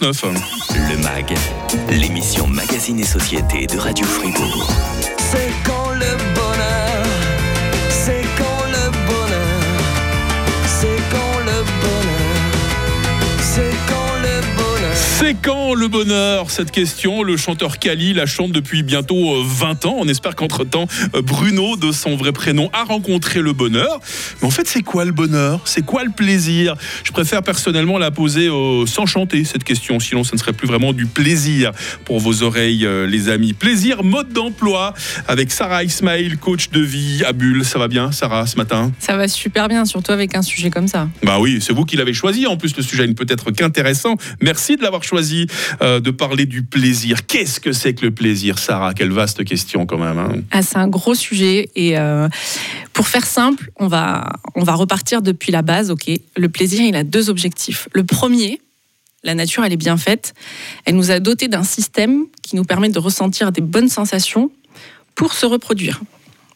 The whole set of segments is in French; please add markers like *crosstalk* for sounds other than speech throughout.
Le MAG, l'émission Magazine et Société de Radio Fribourg. C'est quand le bonheur, C'est quand le bonheur Cette question, le chanteur Kali la chante depuis bientôt euh, 20 ans. On espère qu'entre-temps, euh, Bruno, de son vrai prénom, a rencontré le bonheur. Mais en fait, c'est quoi le bonheur? C'est quoi le plaisir? Je préfère personnellement la poser euh, sans chanter, cette question. Sinon, ce ne serait plus vraiment du plaisir pour vos oreilles, euh, les amis. Plaisir, mode d'emploi, avec Sarah Ismail, coach de vie à Bulle. Ça va bien, Sarah, ce matin? Ça va super bien, surtout avec un sujet comme ça. Bah oui, c'est vous qui l'avez choisi. En plus, le sujet n'est peut-être qu'intéressant. Merci de l'avoir choisi, euh, de parler du plaisir. Qu'est-ce que c'est que le plaisir, Sarah? Quelle vaste question quand même. hein. Ah, c'est un gros sujet et euh, pour faire simple, on va, on va repartir depuis la base. Le plaisir, il a deux objectifs. Le premier, la nature, elle est bien faite. Elle nous a doté d'un système qui nous permet de ressentir des bonnes sensations pour se reproduire.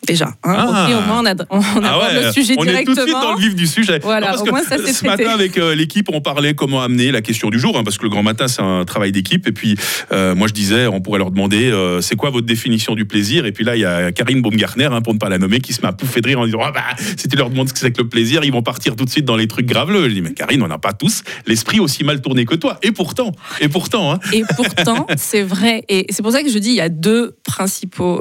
Déjà, hein. Ah. Au moins on, a, on Ah ouais, le sujet on est tout de suite dans directement. le vif du sujet. Voilà, parce au que moins, ça, c'est ce traité. matin avec euh, l'équipe, on parlait comment amener la question du jour, hein, parce que le grand matin c'est un travail d'équipe. Et puis euh, moi je disais, on pourrait leur demander, euh, c'est quoi votre définition du plaisir? Et puis là il y a Karine Baumgartner, hein, pour ne pas la nommer, qui se met à pouffer de rire en disant, ah bah si tu leur demandes ce que c'est que le plaisir, ils vont partir tout de suite dans les trucs graveleux. Je dis, mais Karine, on n'a pas tous l'esprit aussi mal tourné que toi. Et pourtant, et pourtant, Et pourtant, c'est vrai. Et c'est pour ça que je dis il y a deux principaux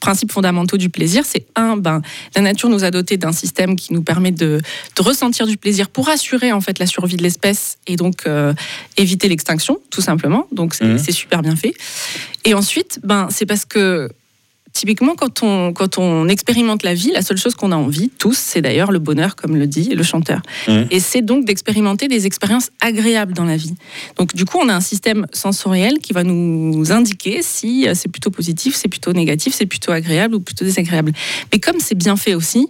principes fondamentaux du plaisir. C'est un, ben, la nature nous a doté d'un système qui nous permet de, de ressentir du plaisir pour assurer en fait la survie de l'espèce et donc euh, éviter l'extinction, tout simplement. Donc c'est Mhm. c'est super bien fait. Et ensuite, ben, c'est parce que Typiquement, quand on, quand on expérimente la vie, la seule chose qu'on a envie, tous, c'est d'ailleurs le bonheur, comme le dit le chanteur. Mhm. Et c'est donc d'expérimenter des expériences agréables dans la vie. Donc, du coup, on a un système sensoriel qui va nous indiquer si euh, c'est plutôt positif, c'est plutôt négatif, c'est plutôt agréable ou plutôt désagréable. Mais comme c'est bien fait aussi,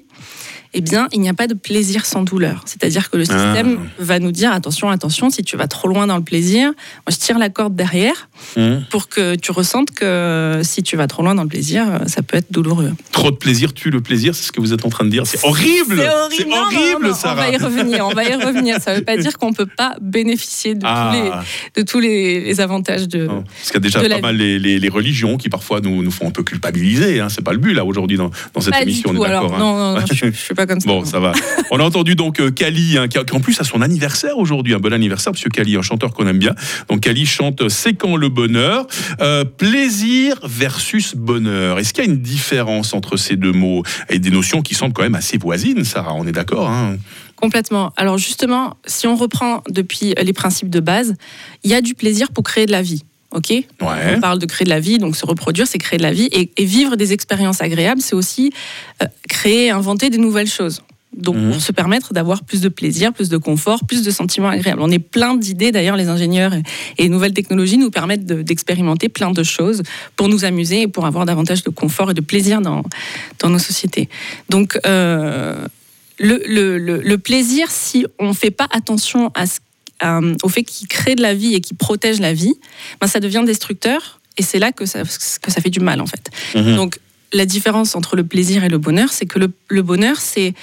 eh bien, il n'y a pas de plaisir sans douleur. C'est-à-dire que le système va nous dire attention, attention, si tu vas trop loin dans le plaisir, moi, je tire la corde derrière Hum. pour que tu ressentes que si tu vas trop loin dans le plaisir, euh, ça peut être douloureux. trop de plaisir tue le plaisir, c'est ce que vous êtes en train de dire. C'est horrible C'est horrible, Non, non, horrible, non, On Sarah va y revenir, on va y revenir. Ça ne veut pas dire qu'on ne peut pas bénéficier de Ah. tous les, de tous les, les avantages de. Non, Parce qu'il y a déjà pas la mal les, les- les religions qui parfois nous, nous font un peu culpabiliser. Hein. C'est pas le but là aujourd'hui dans, dans cette Pas du émission. tout. on est Alors, d'accord. hein. non, non, non, je ne suis pas comme ça. Bon, ça va. On a entendu donc euh, Kali, hein, qui, en plus a son anniversaire aujourd'hui, un bon anniversaire, que Kali, un chanteur qu'on aime bien. Donc Kali chante C'est quand le bonheur Euh, Plaisir versus bonheur. Est-ce qu'il y a une différence entre ces deux mots et des notions qui semblent quand même assez voisines, Sarah? On est d'accord hein? Complètement. Alors justement, si on reprend depuis les principes de base, il y a du plaisir pour créer de la vie. Ok? Ouais. On parle de créer de la vie, donc se reproduire, c'est créer de la vie. Et, et vivre des expériences agréables, c'est aussi euh, créer, inventer des nouvelles choses. Donc, Mhm. pour se permettre d'avoir plus de plaisir, plus de confort, plus de sentiments agréables. On est plein d'idées, d'ailleurs, les ingénieurs et les nouvelles technologies nous permettent de- d'expérimenter plein de choses pour nous amuser et pour avoir davantage de confort et de plaisir dans, dans nos sociétés. Donc, euh, le, le- le- le plaisir, si on ne fait pas attention à ce- à- au fait qu'il crée de la vie et qu'il protège la vie, ben, ça devient destructeur et c'est là que ça, que ça fait du mal en fait. Mhm. Donc la différence entre le plaisir et le bonheur, c'est que le bonheur, c'est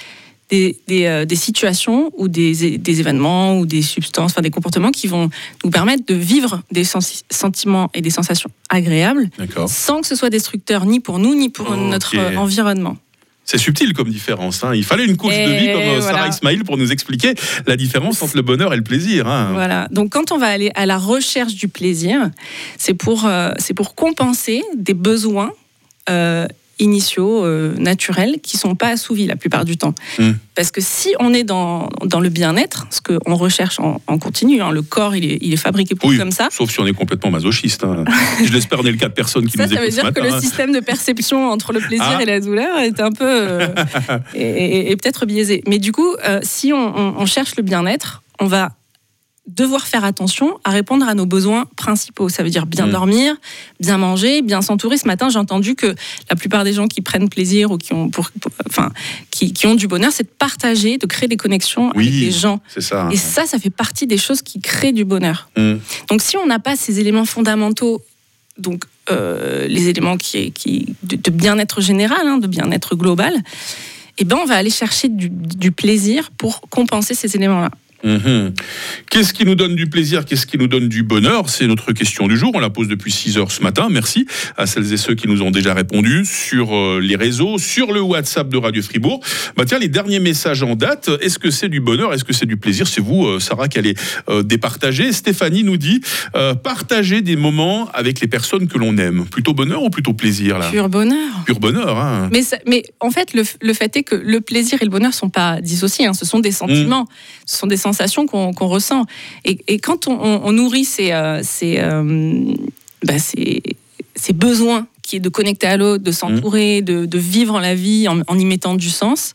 des, des, euh, des situations ou des, des événements ou des substances, enfin des comportements qui vont nous permettre de vivre des sens- sentiments et des sensations agréables sans que ce soit destructeur ni pour nous ni pour notre euh, environnement. C'est subtil comme différence. hein. Il fallait une coach de vie comme euh, Sarah voilà. Ismail pour nous expliquer la différence entre le bonheur et le plaisir. hein. Voilà. Donc, quand on va aller à la recherche du plaisir, c'est pour, euh, c'est pour compenser des besoins euh, initiaux, euh, naturels, qui sont pas assouvis la plupart du temps. Mm. Parce que si on est dans, dans le bien-être, ce qu'on recherche en, en continu, hein, le corps, il est, il est fabriqué pour Oui, comme ça. sauf si on est complètement masochiste. hein. *laughs* Je l'espère on est le cas de personnes qui Ça, nous ça veut ce dire que le système de perception entre le plaisir Ah. et la douleur est un peu euh, *laughs* est peut-être biaisé. Mais du coup, euh, si on, on- on cherche le bien-être, on va devoir faire attention à répondre à nos besoins principaux. Ça veut dire bien Mm. dormir, bien manger, bien s'entourer. Ce matin, j'ai entendu que la plupart des gens qui prennent plaisir ou qui ont, pour, pour- enfin, qui, qui ont du bonheur, c'est de partager, de créer des connexions Oui. avec les gens. Ça. Et ça, ça fait partie des choses qui créent du bonheur. Mm. Donc si on n'a pas ces éléments fondamentaux, donc euh, les éléments qui, qui, de, de bien-être général, hein, de bien-être global, eh ben on va aller chercher du, du plaisir pour compenser ces éléments-là. Mhm. Qu'est-ce qui nous donne du plaisir Qu'est-ce qui nous donne du bonheur? C'est notre question du jour. On la pose depuis 6 heures ce matin. Merci à celles et ceux qui nous ont déjà répondu sur euh, les réseaux, sur le WhatsApp de Radio Fribourg. Bah tiens, les derniers messages en date. Est-ce que c'est du bonheur? Est-ce que c'est du plaisir? C'est vous, euh, Sarah, qui allez euh, départager. Stéphanie nous dit euh, partager des moments avec les personnes que l'on aime. Plutôt bonheur ou plutôt plaisir là? Pur bonheur. Pur bonheur. Hein. Mais, ça- mais en fait, le, le fait est que le plaisir et le bonheur sont pas dissociés. hein. Ce sont des sentiments, ce sont des sensations qu'on ressent. Et, et quand on, on- on nourrit ces, euh, ces, euh, bah, ces- ces besoins qui est de connecter à l'autre, de s'entourer, de, de vivre la vie en, en y mettant du sens,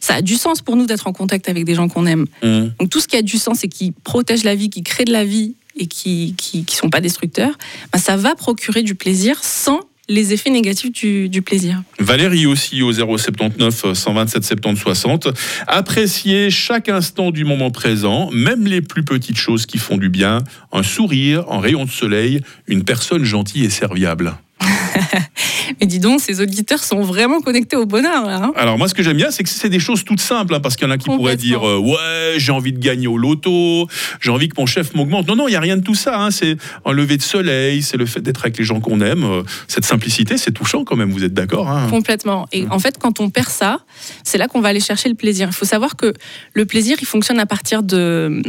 ça a du sens pour nous d'être en contact avec des gens qu'on aime. Mhm. Donc tout ce qui a du sens et qui protège la vie, qui crée de la vie et qui qui, qui sont pas destructeurs, bah, ça va procurer du plaisir sans les effets négatifs du, plaisir. Valérie aussi au 079 127 70 60. Apprécier chaque instant du moment présent, même les plus petites choses qui font du bien, un sourire, un rayon de soleil, une personne gentille et serviable. *laughs* Mais dis donc, ces auditeurs sont vraiment connectés au bonheur là. hein. Alors moi ce que j'aime bien c'est que c'est des choses toutes simples hein, parce qu'il y en a qui pourraient dire euh, ouais j'ai envie de gagner au loto, j'ai envie que mon chef m'augmente. Non non il y a rien de tout ça. hein. C'est un lever de soleil, c'est le fait d'être avec les gens qu'on aime. Euh, Cette simplicité c'est touchant quand même. Vous êtes d'accord Complètement. Et Mm. en fait, quand on perd ça, c'est là qu'on va aller chercher le plaisir. Il faut savoir que le plaisir, il fonctionne à partir de-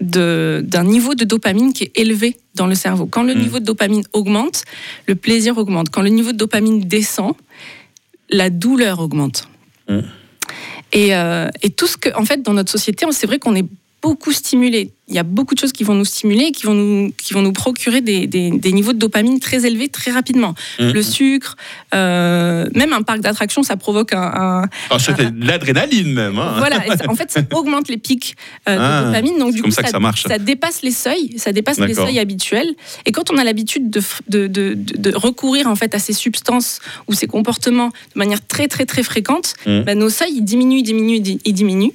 d'un niveau de dopamine qui est élevé dans le cerveau. Quand le Mm. niveau de dopamine augmente, le plaisir augmente. Quand le niveau de dopamine descend, la douleur augmente. Mm. Et, euh, et tout ce que, en fait, dans notre société, c'est vrai qu'on est beaucoup stimulé. Il y a beaucoup de choses qui vont nous stimuler, qui vont nous, qui vont nous procurer des, des- des niveaux de dopamine très élevés très rapidement. Mhm. Le sucre, euh, même un parc d'attractions, ça provoque un. un- Ah, C'était de l'adrénaline même. hein. voilà, ça- en fait, ça *laughs* augmente les pics euh, Ah, de dopamine. Donc, du comme coup, ça que ça marche. dépasse les seuils, ça dépasse les seuils habituels. Et quand on a l'habitude de, de, de- recourir en fait à ces substances ou ces comportements de manière très très très fréquente, Mhm. bah, nos seuils ils diminuent, diminuent, ils di- ils diminuent.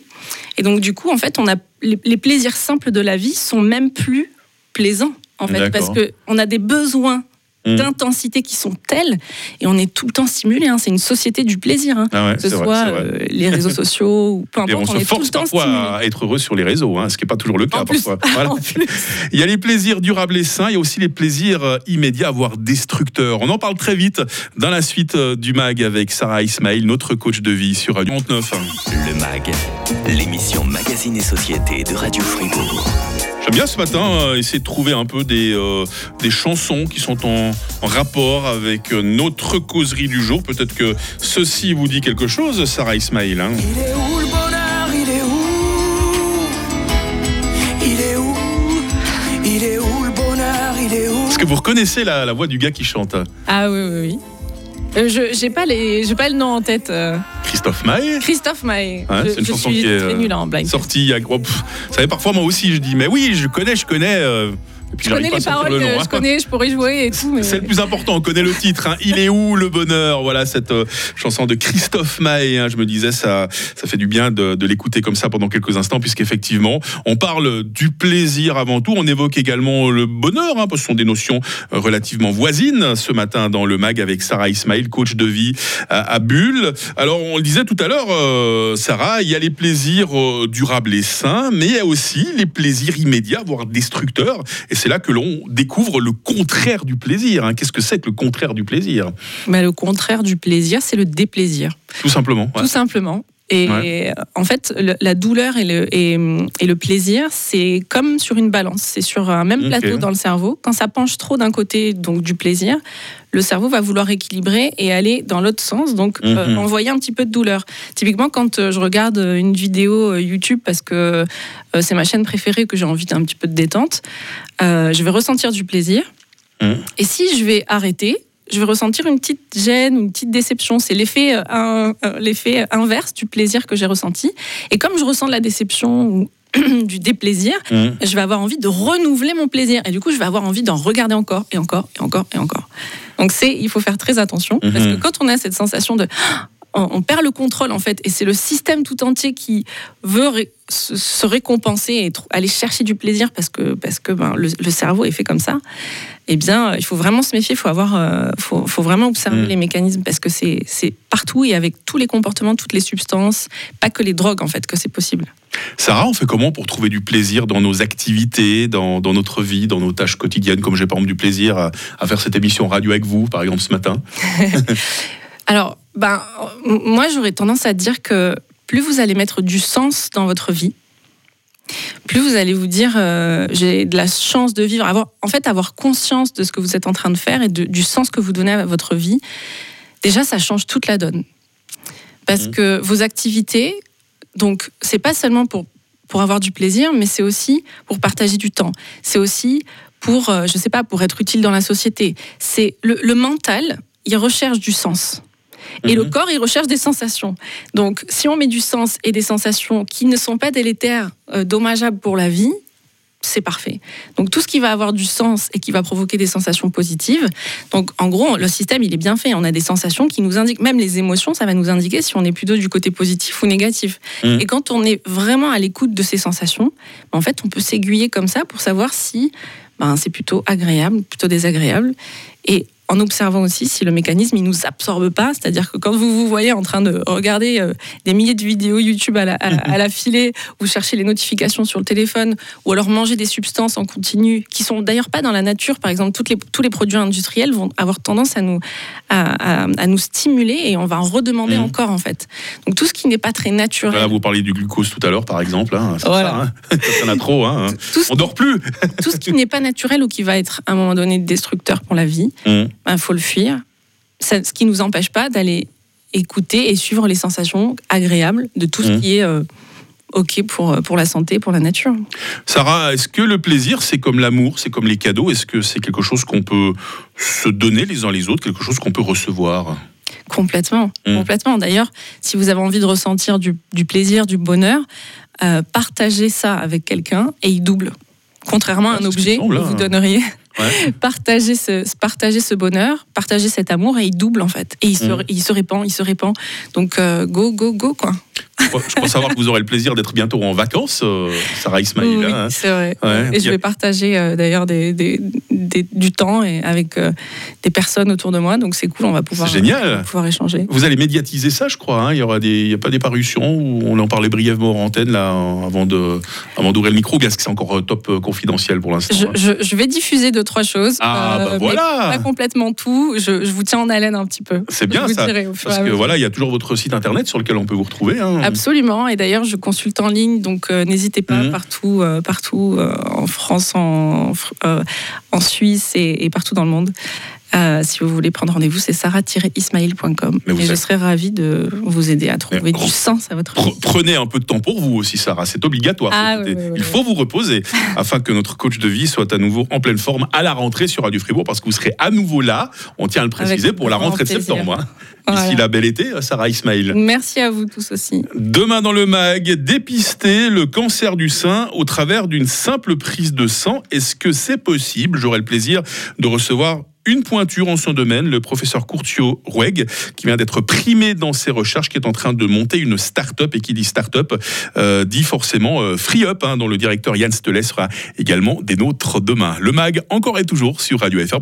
Et donc du coup, en fait, on a les, les plaisirs simples de la vie sont même plus plaisants en fait, parce que on a des besoins Mhm. d'intensité qui sont tels et on est tout le temps stimulé. hein. C'est une société du plaisir. hein. Ah ouais, que ce soit vrai. euh, les réseaux sociaux *laughs* ou peu Et on importe, on, se est tout force le temps parfois stimulé. à être heureux sur les réseaux, hein, ce qui n'est pas toujours le cas En plus, parfois. Voilà. *laughs* en plus. Il y a les plaisirs durables et sains, il y a aussi les plaisirs euh, immédiats, voire destructeurs. On en parle très vite dans la suite euh, du MAG avec Sarah Ismail, notre coach de vie sur Radio 39. Le MAG, l'émission Magazine et Société de Radio Fribourg. J'aime bien ce matin euh, essayer de trouver un peu des, euh, des chansons qui sont en, en rapport avec euh, notre causerie du jour. Peut-être que ceci vous dit quelque chose, Sarah Ismail. hein. Il est où le bonheur? Il est où? Il est où? Il est où le bonheur? Il est où? Est-ce que vous reconnaissez la, la voix du gars qui chante Ah oui, oui, oui. Euh, je j'ai pas les j'ai pas le nom en tête. euh. Christophe Maé Christophe Maé. Je c'est une je chanson suis qui est, très euh, nulle en blind. sorti il y a... oh, pff, vous savez, parfois moi aussi je dis, mais oui, je connais, je connais. euh, puis Je connais les paroles, le que hein. je connais, je pourrais jouer et tout. Mais... C'est le plus important, on connaît le titre. hein. Il est où le bonheur? Voilà cette euh, chanson de Christophe Maé. hein. Je me disais, ça, ça fait du bien de, de l'écouter comme ça pendant quelques instants, puisqu'effectivement, on parle du plaisir avant tout. On évoque également le bonheur, hein, parce que ce sont des notions euh, relativement voisines. Ce matin, dans le mag avec Sarah Ismail, coach de vie à, à Bulle. Alors, on le disait tout à l'heure, euh, Sarah, il y a les plaisirs euh, durables et sains, mais il y a aussi les plaisirs immédiats, voire destructeurs. Et c'est là que l'on découvre le contraire du plaisir. hein. Qu'est-ce que c'est que le contraire du plaisir? Mais le contraire du plaisir, c'est le déplaisir, Tout simplement. ouais. tout simplement. Et Ouais. en fait, le- la douleur et le, et, et le plaisir, c'est comme sur une balance. C'est sur un même plateau dans le cerveau. Quand ça penche trop d'un côté, donc du plaisir, le cerveau va vouloir équilibrer et aller dans l'autre sens, donc euh, Mhm. envoyer un petit peu de douleur. Typiquement, quand euh, je regarde euh, une vidéo YouTube parce que c'est ma chaîne préférée, que j'ai envie d'un petit peu de détente, euh, je vais ressentir du plaisir. Mhm. Et si je vais arrêter, je vais ressentir une petite gêne, une petite déception. C'est l'effet euh, euh, l'effet inverse du plaisir que j'ai ressenti. Et comme je ressens de la déception ou *clears throat* du déplaisir, Mhm. je vais avoir envie de renouveler mon plaisir. Et du coup, je vais avoir envie d'en regarder encore et encore et encore et encore. Donc c'est, il faut faire très attention parce Mhm. que quand on a cette sensation de on perd le contrôle en fait, et c'est le système tout entier qui veut ré- se, se récompenser et aller chercher du plaisir parce que parce que ben, le, le cerveau est fait comme ça. Eh bien, il faut vraiment se méfier, il faut avoir, euh, faut, faut vraiment observer Mm. les mécanismes parce que c'est c'est partout et avec tous les comportements, toutes les substances, pas que les drogues en fait que c'est possible. Sarah, on fait comment pour trouver du plaisir dans nos activités, dans, dans notre vie, dans nos tâches quotidiennes, comme j'ai par exemple du plaisir à, à faire cette émission radio avec vous, par exemple ce matin? *laughs* Alors, ben, moi, j'aurais tendance à dire que plus vous allez mettre du sens dans votre vie, plus vous allez vous dire euh, j'ai de la chance de vivre, avoir, en fait, avoir conscience de ce que vous êtes en train de faire et de- du sens que vous donnez à votre vie. Déjà, ça change toute la donne. Parce Mhm. que vos activités, donc, c'est pas seulement pour pour avoir du plaisir, mais c'est aussi pour partager du temps. C'est aussi pour, euh, je sais pas, pour être utile dans la société. C'est le, le mental, il recherche du sens. Et le Mhm. corps, il recherche des sensations. Donc, si on met du sens et des sensations qui ne sont pas délétères, euh, dommageables pour la vie, c'est parfait. Donc, tout ce qui va avoir du sens et qui va provoquer des sensations positives. Donc, en gros, le système, il est bien fait. On a des sensations qui nous indiquent, même les émotions, ça va nous indiquer si on est plutôt du côté positif ou négatif. Mhm. Et quand on est vraiment à l'écoute de ces sensations, ben, en fait, on peut s'aiguiller comme ça pour savoir si ben, c'est plutôt agréable, plutôt désagréable. Et en observant aussi si le mécanisme il nous absorbe pas, c'est-à-dire que quand vous vous voyez en train de regarder euh, des milliers de vidéos YouTube à la, à, à la filée, ou chercher les notifications sur le téléphone, ou alors manger des substances en continu, qui sont d'ailleurs pas dans la nature, par exemple, toutes les, tous les produits industriels vont avoir tendance à nous, à, nous stimuler et on va en redemander Mhm. encore en fait. Donc tout ce qui n'est pas très naturel, Voilà, vous parliez du glucose tout à l'heure, par exemple. Hein, Voilà. ça, hein. *laughs* A trop, hein. tout on dort plus. *laughs* tout ce qui n'est pas naturel ou qui va être à un moment donné destructeur pour la vie, Hum. Il faut le fuir. Ça- ce qui ne nous empêche pas d'aller écouter et suivre les sensations agréables de tout ce Mhm. qui est euh, OK pour, pour la santé, pour la nature. Sarah, est-ce que le plaisir, c'est comme l'amour, c'est comme les cadeaux? Est-ce que c'est quelque chose qu'on peut se donner les uns les autres, quelque chose qu'on peut recevoir? Complètement, Mhm. complètement. D'ailleurs, si vous avez envie de ressentir du, du plaisir, du bonheur, euh, partagez ça avec quelqu'un et il double. Contrairement à Ah, un objet que vous donneriez, Ouais. partagez ce, partagez ce bonheur, partagez cet amour et il double en fait. Et il se, Mhm. il se répand, il se répand. Donc euh, go, go, go quoi. Je crois- je savoir que vous aurez le plaisir d'être bientôt en vacances, euh, Sarah Ismail. Oui, hein. c'est vrai. Ouais. Et je vais partager euh, d'ailleurs des, des- des- du temps et avec euh, des personnes autour de moi. Donc c'est cool, on va pouvoir, génial. pouvoir échanger. Vous allez médiatiser ça, je crois. hein. Il y aura des, il y a pas des parutions où on en parlait brièvement en antenne là, avant de, avant d'ouvrir le micro. Est-ce que c'est encore top confidentiel pour l'instant Je, hein je- je vais diffuser deux, trois choses. Ah bah voilà. Pas complètement tout. Je, je vous tiens en haleine un petit peu. C'est bien ça. dirai Parce que voilà, il y a toujours votre site internet sur lequel on peut vous retrouver. hein. Absolument. Et d'ailleurs, je consulte en ligne, donc euh, n'hésitez pas Mhm. partout, euh, partout euh, en France, en, en Suisse et, et partout dans le monde. Euh, si vous voulez prendre rendez-vous, c'est sarah-ismail.com. Et je êtes- serai ravie de vous aider à trouver du sens à votre vie. Pre- Prenez un peu de temps pour vous aussi, Sarah. C'est obligatoire. Ah, oui, oui, oui, Il faut vous reposer *laughs* afin que notre coach de vie soit à nouveau en pleine forme à la rentrée sur Radio Fribourg parce que vous serez à nouveau là. On tient à le préciser Avec pour la rentrée de septembre. hein. Voilà. D'ici là, bel été, Sarah Ismail. Merci à vous tous aussi. Demain dans le MAG, dépister le cancer du sein au travers d'une simple prise de sang. Est-ce que c'est possible? J'aurai le plaisir de recevoir une pointure en son domaine, le professeur Courtio Roueg, qui vient d'être primé dans ses recherches, qui est en train de monter une start-up, et qui dit start-up euh, dit forcément euh, free up, hein, dont le directeur Yann Stelet sera également des nôtres demain. Le MAG, encore et toujours sur Radio FR.